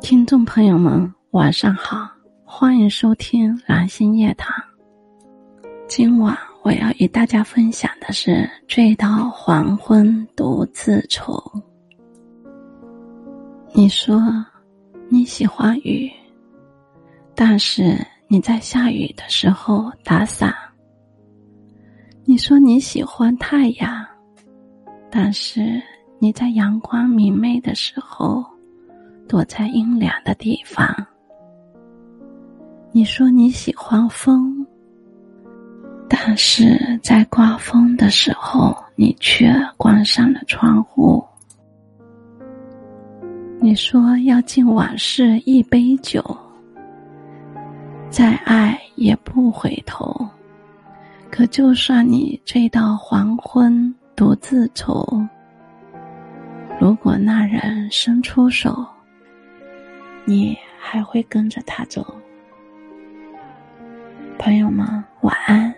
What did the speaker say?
听众朋友们，晚上好，欢迎收听蓝心夜谈。今晚我要与大家分享的是《醉到黄昏独自愁》。你说你喜欢雨，但是你在下雨的时候打伞。你说你喜欢太阳，但是你在阳光明媚的时候。躲在阴凉的地方。你说你喜欢风，但是在刮风的时候，你却关上了窗户。你说要敬往事一杯酒，再爱也不回头。可就算你醉到黄昏独自愁，如果那人伸出手。你还会跟着他走，朋友们，晚安。